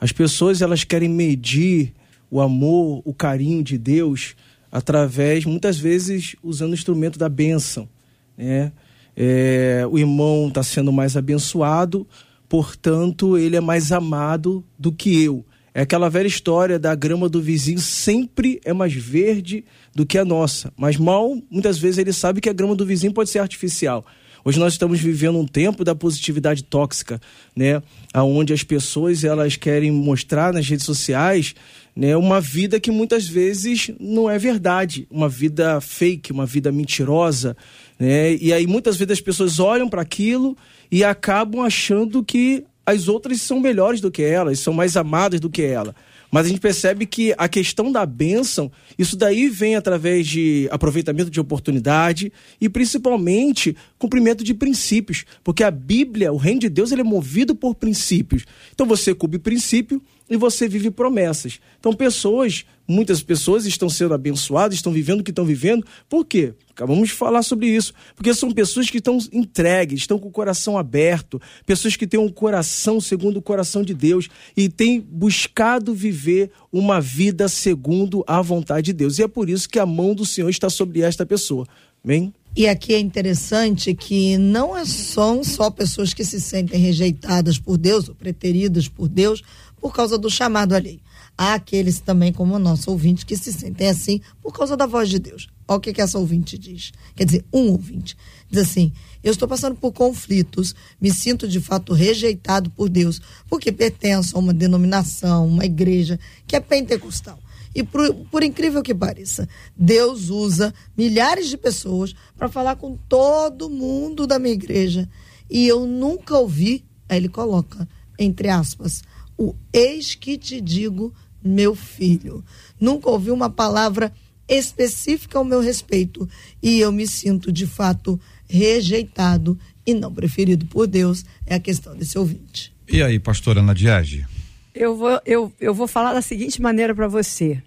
As pessoas elas querem medir o amor, o carinho de Deus através, muitas vezes, usando o instrumento da bênção, né? É, o irmão está sendo mais abençoado, portanto, ele é mais amado do que eu. É aquela velha história da grama do vizinho sempre é mais verde do que a nossa. Mas mal, muitas vezes, ele sabe que a grama do vizinho pode ser artificial. Hoje nós estamos vivendo um tempo da positividade tóxica, né? Onde as pessoas elas querem mostrar nas redes sociais né, uma vida que muitas vezes não é verdade, uma vida fake, uma vida mentirosa, né? E aí muitas vezes as pessoas olham para aquilo e acabam achando que as outras são melhores do que elas, são mais amadas do que ela. Mas a gente percebe que a questão da bênção, isso daí vem através de aproveitamento de oportunidade e principalmente cumprimento de princípios. Porque a Bíblia, o reino de Deus, ele é movido por princípios. Então você cumpre princípio e você vive promessas. Então pessoas Muitas pessoas estão sendo abençoadas, estão vivendo o que estão vivendo. Por quê? Acabamos de falar sobre isso. Porque são pessoas que estão entregues, estão com o coração aberto, pessoas que têm um coração segundo o coração de Deus e têm buscado viver uma vida segundo a vontade de Deus. E é por isso que a mão do Senhor está sobre esta pessoa. Amém? E aqui é interessante que não é são só pessoas que se sentem rejeitadas por Deus ou preteridas por Deus por causa do chamado alheio. Há aqueles também, como o nosso ouvinte, que se sentem assim por causa da voz de Deus. Olha o que, que essa ouvinte diz. Quer dizer, um ouvinte. Diz assim: Eu estou passando por conflitos, me sinto de fato rejeitado por Deus, porque pertenço a uma denominação, uma igreja que é pentecostal. E por, por, incrível que pareça, Deus usa milhares de pessoas para falar com todo mundo da minha igreja. E eu nunca ouvi, aí ele coloca, entre aspas, o eis que te digo meu filho. Nunca ouvi uma palavra específica ao meu respeito e eu me sinto de fato rejeitado e não preferido por Deus. É a questão desse ouvinte. E aí, pastora Nadiage? Eu vou, eu, eu vou falar da seguinte maneira para você.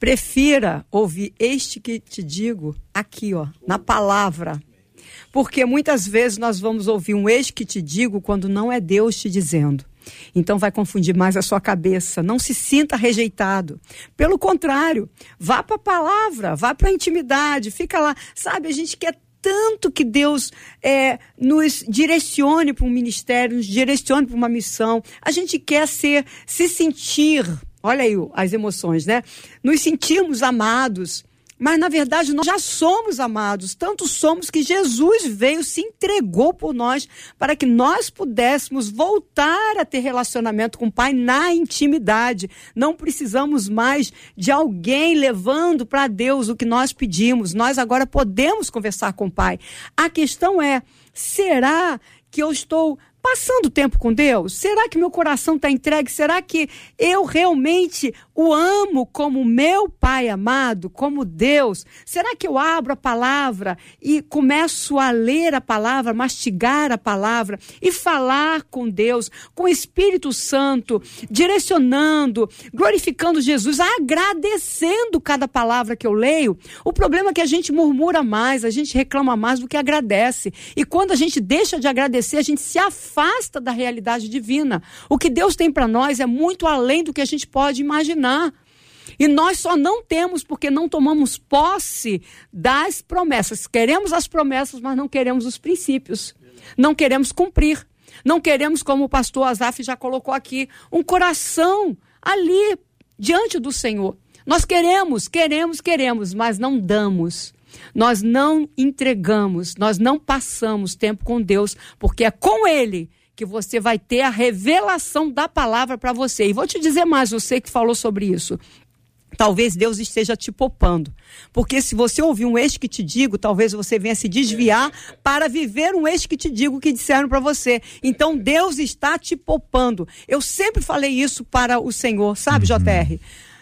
Prefira ouvir este que te digo aqui, ó, na palavra. Porque muitas vezes nós vamos ouvir um ex que te digo quando não é Deus te dizendo. Então vai confundir mais a sua cabeça. Não se sinta rejeitado. Pelo contrário, vá para a palavra, vá para a intimidade, fica lá. Sabe, a gente quer tanto que Deus é, nos direcione para um ministério, nos direcione para uma missão. A gente quer ser, se sentir, olha aí as emoções, né? Nos sentirmos amados. Mas na verdade nós já somos amados, tanto somos que Jesus veio, se entregou por nós para que nós pudéssemos voltar a ter relacionamento com o Pai na intimidade. Não precisamos mais de alguém levando para Deus o que nós pedimos. Nós agora podemos conversar com o Pai. A questão é: será que eu estou passando tempo com Deus? Será que meu coração está entregue? Será que eu realmente o amo como meu Pai amado, como Deus? Será que eu abro a palavra e começo a ler a palavra, mastigar a palavra e falar com Deus, com o Espírito Santo, direcionando, glorificando Jesus, agradecendo cada palavra que eu leio? O problema é que a gente murmura mais, a gente reclama mais do que agradece. E quando a gente deixa de agradecer, a gente se afasta afasta da realidade divina. O que Deus tem para nós é muito além do que a gente pode imaginar. E nós só não temos porque não tomamos posse das promessas. Queremos as promessas, mas não queremos os princípios. Não queremos cumprir. Não queremos, como o pastor Azaf já colocou aqui, um coração ali diante do Senhor. Nós queremos, queremos, queremos, mas não damos. Nós não entregamos, nós não passamos tempo com Deus, porque é com Ele que você vai ter a revelação da palavra para você. E vou te dizer mais, você que falou sobre isso. Talvez Deus esteja te poupando. Porque se você ouvir um ex que te digo, talvez você venha se desviar para viver um ex que te digo que disseram para você. Então Deus está te poupando. Eu sempre falei isso para o Senhor, sabe, uhum. JR?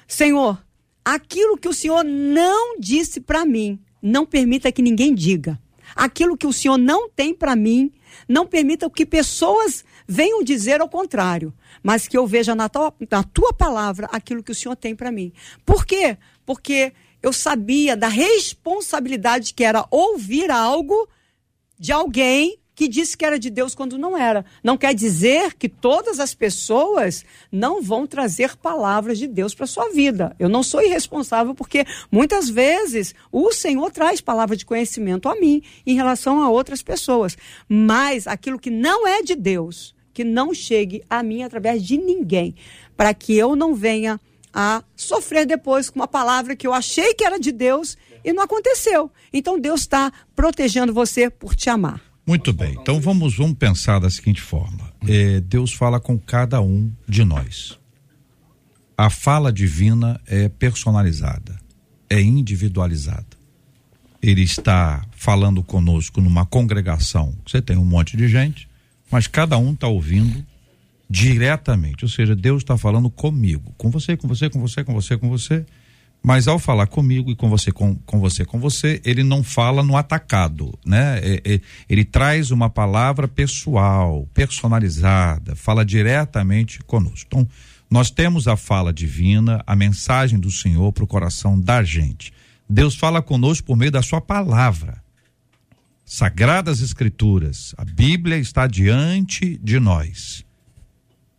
Senhor, aquilo que o Senhor não disse para mim, não permita que ninguém diga. Aquilo que o Senhor não tem para mim, não permita que pessoas venham dizer ao contrário, mas que eu veja na tua, na tua palavra aquilo que o Senhor tem para mim. Por quê? Porque eu sabia da responsabilidade que era ouvir algo de alguém que disse que era de Deus quando não era. Não quer dizer que todas as pessoas não vão trazer palavras de Deus para sua vida. Eu não sou irresponsável porque muitas vezes o Senhor traz palavra de conhecimento a mim em relação a outras pessoas. Mas aquilo que não é de Deus, que não chegue a mim através de ninguém, para que eu não venha a sofrer depois com uma palavra que eu achei que era de Deus e não aconteceu. Então Deus está protegendo você por te amar. Muito bem. Então vamos, vamos pensar da seguinte forma: é, Deus fala com cada um de nós. A fala divina é personalizada, é individualizada. Ele está falando conosco numa congregação. Você tem um monte de gente, mas cada um está ouvindo diretamente. Ou seja, Deus está falando comigo, com você, com você, com você, com você, com você. Mas ao falar comigo e com você, com, com você, com você, ele não fala no atacado, né? É, é, ele traz uma palavra pessoal, personalizada, fala diretamente conosco. Então, nós temos a fala divina, a mensagem do Senhor para o coração da gente. Deus fala conosco por meio da sua palavra. Sagradas Escrituras, a Bíblia está diante de nós.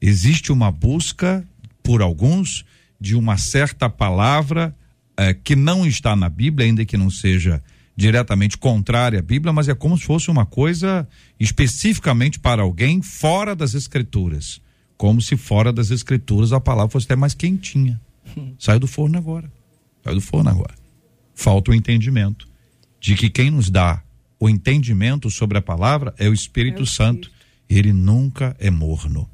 Existe uma busca por alguns de uma certa palavra é, que não está na Bíblia, ainda que não seja diretamente contrária à Bíblia, mas é como se fosse uma coisa especificamente para alguém fora das Escrituras. Como se fora das Escrituras a palavra fosse até mais quentinha. Sai do forno agora. Sai do forno agora. Falta o entendimento de que quem nos dá o entendimento sobre a palavra é o Espírito é o Santo. Ele nunca é morno.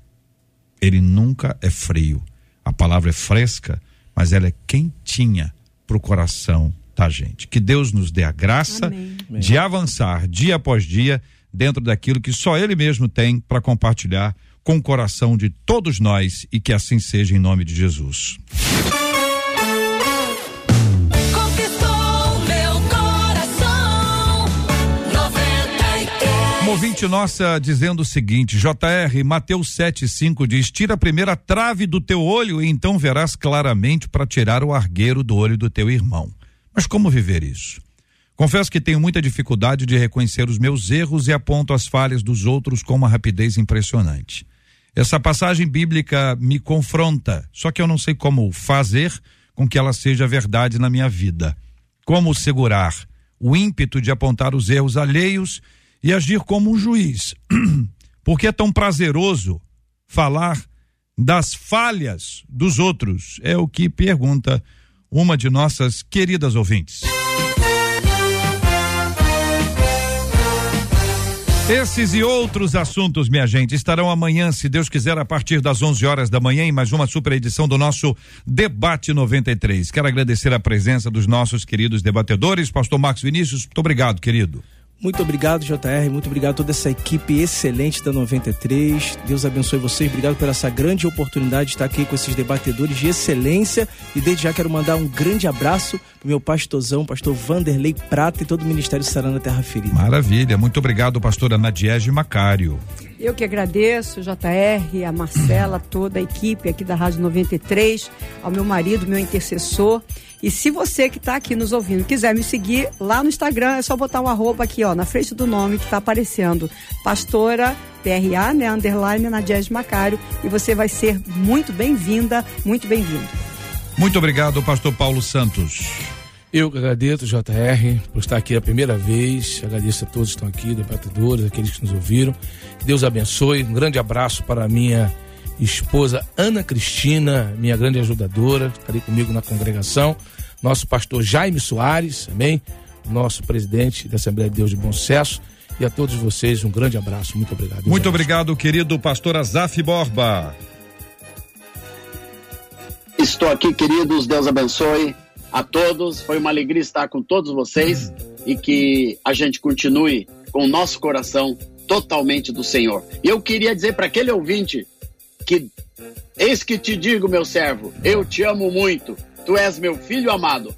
Ele nunca é frio a palavra é fresca, mas ela é quentinha para o coração da gente. Que Deus nos dê a graça Amém. de avançar dia após dia dentro daquilo que só Ele mesmo tem para compartilhar com o coração de todos nós e que assim seja em nome de Jesus. Uma ouvinte nossa dizendo o seguinte: JR, Mateus 7,5 diz: Tira a primeira trave do teu olho e então verás claramente para tirar o argueiro do olho do teu irmão. Mas como viver isso? Confesso que tenho muita dificuldade de reconhecer os meus erros e aponto as falhas dos outros com uma rapidez impressionante. Essa passagem bíblica me confronta, só que eu não sei como fazer com que ela seja verdade na minha vida. Como segurar o ímpeto de apontar os erros alheios e agir como um juiz. Porque é tão prazeroso falar das falhas dos outros? É o que pergunta uma de nossas queridas ouvintes. Esses e outros assuntos, minha gente, estarão amanhã, se Deus quiser, a partir das 11 horas da manhã, em mais uma super edição do nosso Debate 93. Quero agradecer a presença dos nossos queridos debatedores. Pastor Marcos Vinícius, muito obrigado, querido. Muito obrigado, JR. Muito obrigado a toda essa equipe excelente da 93. Deus abençoe vocês. Obrigado por essa grande oportunidade de estar aqui com esses debatedores de excelência. E desde já quero mandar um grande abraço pro meu pastorzão, pastor Vanderlei Prata e todo o Ministério Sarana Terra Ferida. Maravilha. Muito obrigado, pastora Nadiege Macário. Eu que agradeço, JR, a Marcela, toda a equipe aqui da Rádio 93, ao meu marido, meu intercessor. E se você que está aqui nos ouvindo quiser me seguir lá no Instagram, é só botar um arroba aqui, ó, na frente do nome que está aparecendo. Pastora PRA, né, underline na Jazz Macário. E você vai ser muito bem-vinda, muito bem-vindo. Muito obrigado, pastor Paulo Santos. Eu que agradeço, JR, por estar aqui a primeira vez. Agradeço a todos que estão aqui, debatedores, aqueles que nos ouviram. Deus abençoe. Um grande abraço para a minha esposa Ana Cristina, minha grande ajudadora, está ali comigo na congregação. Nosso pastor Jaime Soares, também, nosso presidente da Assembleia de Deus de Bom Sucesso. E a todos vocês, um grande abraço. Muito obrigado. Deus Muito obrigado, querido pastor Azaf Borba. Estou aqui, queridos. Deus abençoe a todos. Foi uma alegria estar com todos vocês e que a gente continue com o nosso coração totalmente do Senhor. E eu queria dizer para aquele ouvinte que eis que te digo, meu servo, eu te amo muito. Tu és meu filho amado.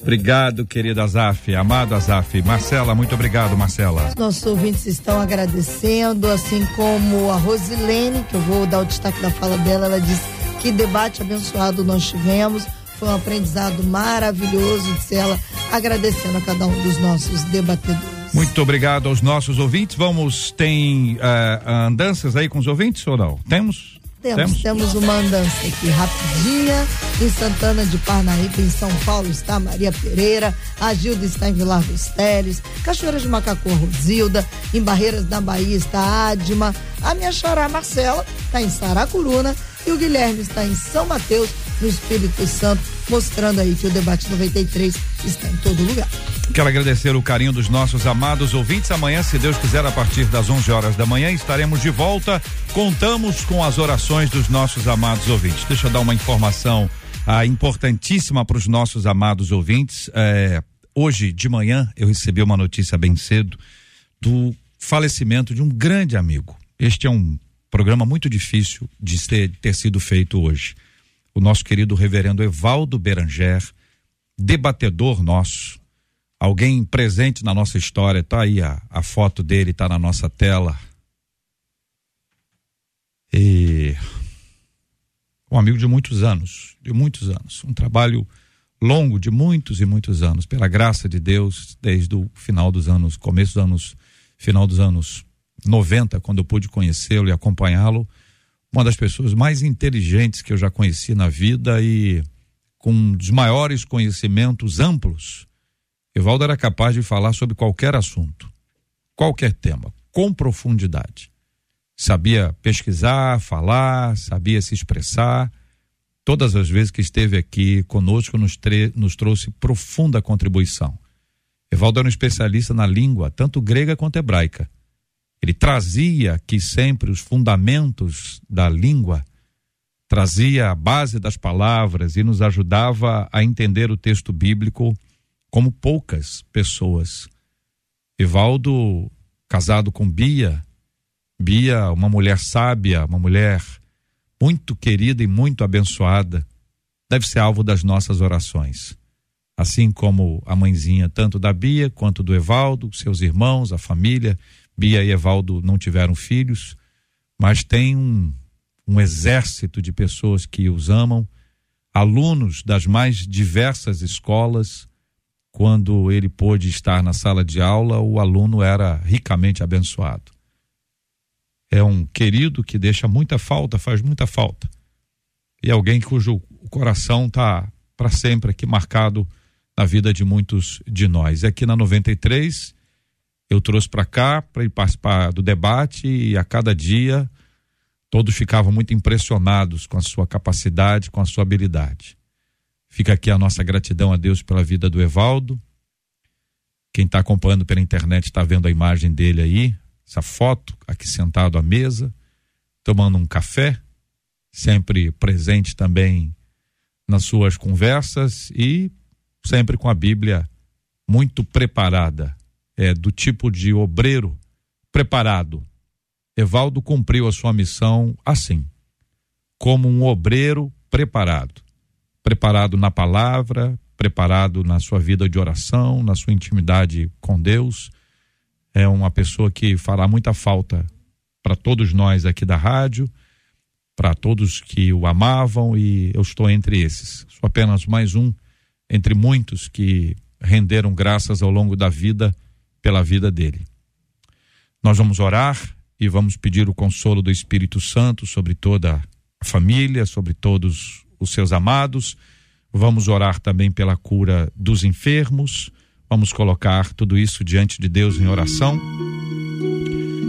Obrigado, querido Azaf, amado Azaf. Marcela, muito obrigado, Marcela. Nossos ouvintes estão agradecendo, assim como a Rosilene, que eu vou dar o destaque da fala dela, ela disse que debate abençoado nós tivemos. Foi um aprendizado maravilhoso, disse ela, agradecendo a cada um dos nossos debatedores. Muito obrigado aos nossos ouvintes. Vamos, tem uh, andanças aí com os ouvintes ou não? Temos? Temos, temos uma andança aqui rapidinha. Em Santana de Parnaíba, em São Paulo, está Maria Pereira. A Gilda está em Vilar dos Teles. Cachoeira de Macacu, Rosilda. Em Barreiras da Bahia está Adma. A minha xará Marcela está em Saracuruna. E o Guilherme está em São Mateus, no Espírito Santo, mostrando aí que o debate 93 está em todo lugar. Quero agradecer o carinho dos nossos amados ouvintes. Amanhã, se Deus quiser, a partir das 11 horas da manhã, estaremos de volta. Contamos com as orações dos nossos amados ouvintes. Deixa eu dar uma informação ah, importantíssima para os nossos amados ouvintes. É, hoje de manhã, eu recebi uma notícia bem cedo do falecimento de um grande amigo. Este é um programa muito difícil de ter, ter sido feito hoje. O nosso querido reverendo Evaldo Beranger, debatedor nosso, alguém presente na nossa história, tá aí a, a foto dele, tá na nossa tela. E um amigo de muitos anos, de muitos anos, um trabalho longo de muitos e muitos anos, pela graça de Deus, desde o final dos anos, começo dos anos, final dos anos 90, quando eu pude conhecê-lo e acompanhá-lo, uma das pessoas mais inteligentes que eu já conheci na vida e com dos maiores conhecimentos amplos Evaldo era capaz de falar sobre qualquer assunto, qualquer tema, com profundidade. Sabia pesquisar, falar, sabia se expressar. Todas as vezes que esteve aqui conosco, nos, nos trouxe profunda contribuição. Evaldo era um especialista na língua, tanto grega quanto hebraica. Ele trazia aqui sempre os fundamentos da língua, trazia a base das palavras e nos ajudava a entender o texto bíblico como poucas pessoas. Evaldo, casado com Bia, Bia, uma mulher sábia, uma mulher muito querida e muito abençoada, deve ser alvo das nossas orações. assim como a mãezinha, tanto da Bia quanto do Evaldo, seus irmãos, a família. Bia e Evaldo não tiveram filhos, mas tem um, um exército de pessoas que os amam, alunos das mais diversas escolas. Quando ele pôde estar na sala de aula, o aluno era ricamente abençoado. É um querido que deixa muita falta, faz muita falta. E alguém cujo coração está para sempre aqui marcado na vida de muitos de nós. Aqui na 93, eu trouxe para cá para ir participar do debate e a cada dia todos ficavam muito impressionados com a sua capacidade, com a sua habilidade. Fica aqui a nossa gratidão a Deus pela vida do Evaldo. Quem está acompanhando pela internet está vendo a imagem dele aí, essa foto, aqui sentado à mesa, tomando um café, sempre presente também nas suas conversas e sempre com a Bíblia muito preparada, é do tipo de obreiro preparado. Evaldo cumpriu a sua missão assim, como um obreiro preparado, preparado na palavra, preparado na sua vida de oração, na sua intimidade com Deus. É uma pessoa que fará muita falta para todos nós aqui da rádio, para todos que o amavam e eu estou entre esses. Sou apenas mais um entre muitos que renderam graças ao longo da vida pela vida dele. Nós vamos orar e vamos pedir o consolo do Espírito Santo sobre toda a família, sobre todos os seus amados. Vamos orar também pela cura dos enfermos. Vamos colocar tudo isso diante de Deus em oração,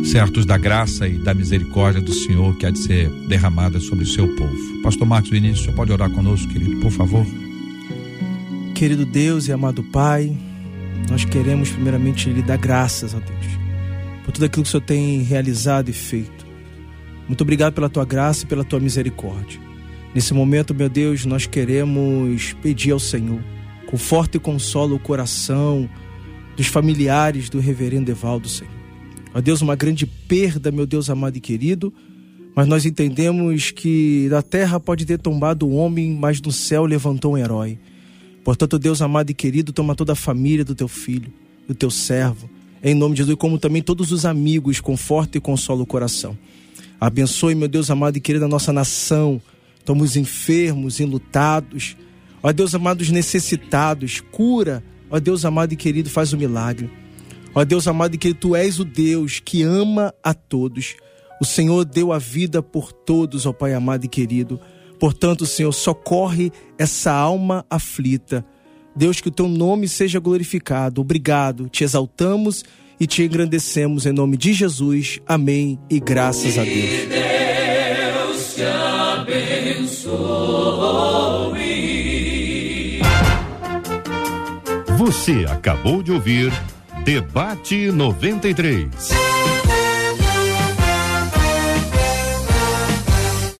certos da graça e da misericórdia do Senhor que há de ser derramada sobre o seu povo. Pastor Marcos Vinícius, pode orar conosco, querido, por favor? Querido Deus e amado Pai, nós queremos primeiramente lhe dar graças a Deus por tudo aquilo que o Senhor tem realizado e feito. Muito obrigado pela tua graça e pela tua misericórdia. Nesse momento, meu Deus, nós queremos pedir ao Senhor, conforto e consolo o coração dos familiares do reverendo Evaldo, Senhor. Ó Deus, uma grande perda, meu Deus amado e querido, mas nós entendemos que da terra pode ter tombado o homem, mas no céu levantou um herói. Portanto, Deus amado e querido, toma toda a família do teu filho, do teu servo, em nome de Jesus, como também todos os amigos, conforta e consola o coração. Abençoe, meu Deus amado e querido, a nossa nação. Toma os enfermos, enlutados. Ó Deus amado, os necessitados. Cura. Ó Deus amado e querido, faz o milagre. Ó Deus amado e querido, tu és o Deus que ama a todos. O Senhor deu a vida por todos, ó Pai amado e querido. Portanto, Senhor, socorre essa alma aflita. Deus, que o teu nome seja glorificado. Obrigado, te exaltamos e te engrandecemos em nome de Jesus. Amém e graças a Deus. Deus te abençoe. Você acabou de ouvir Debate 93.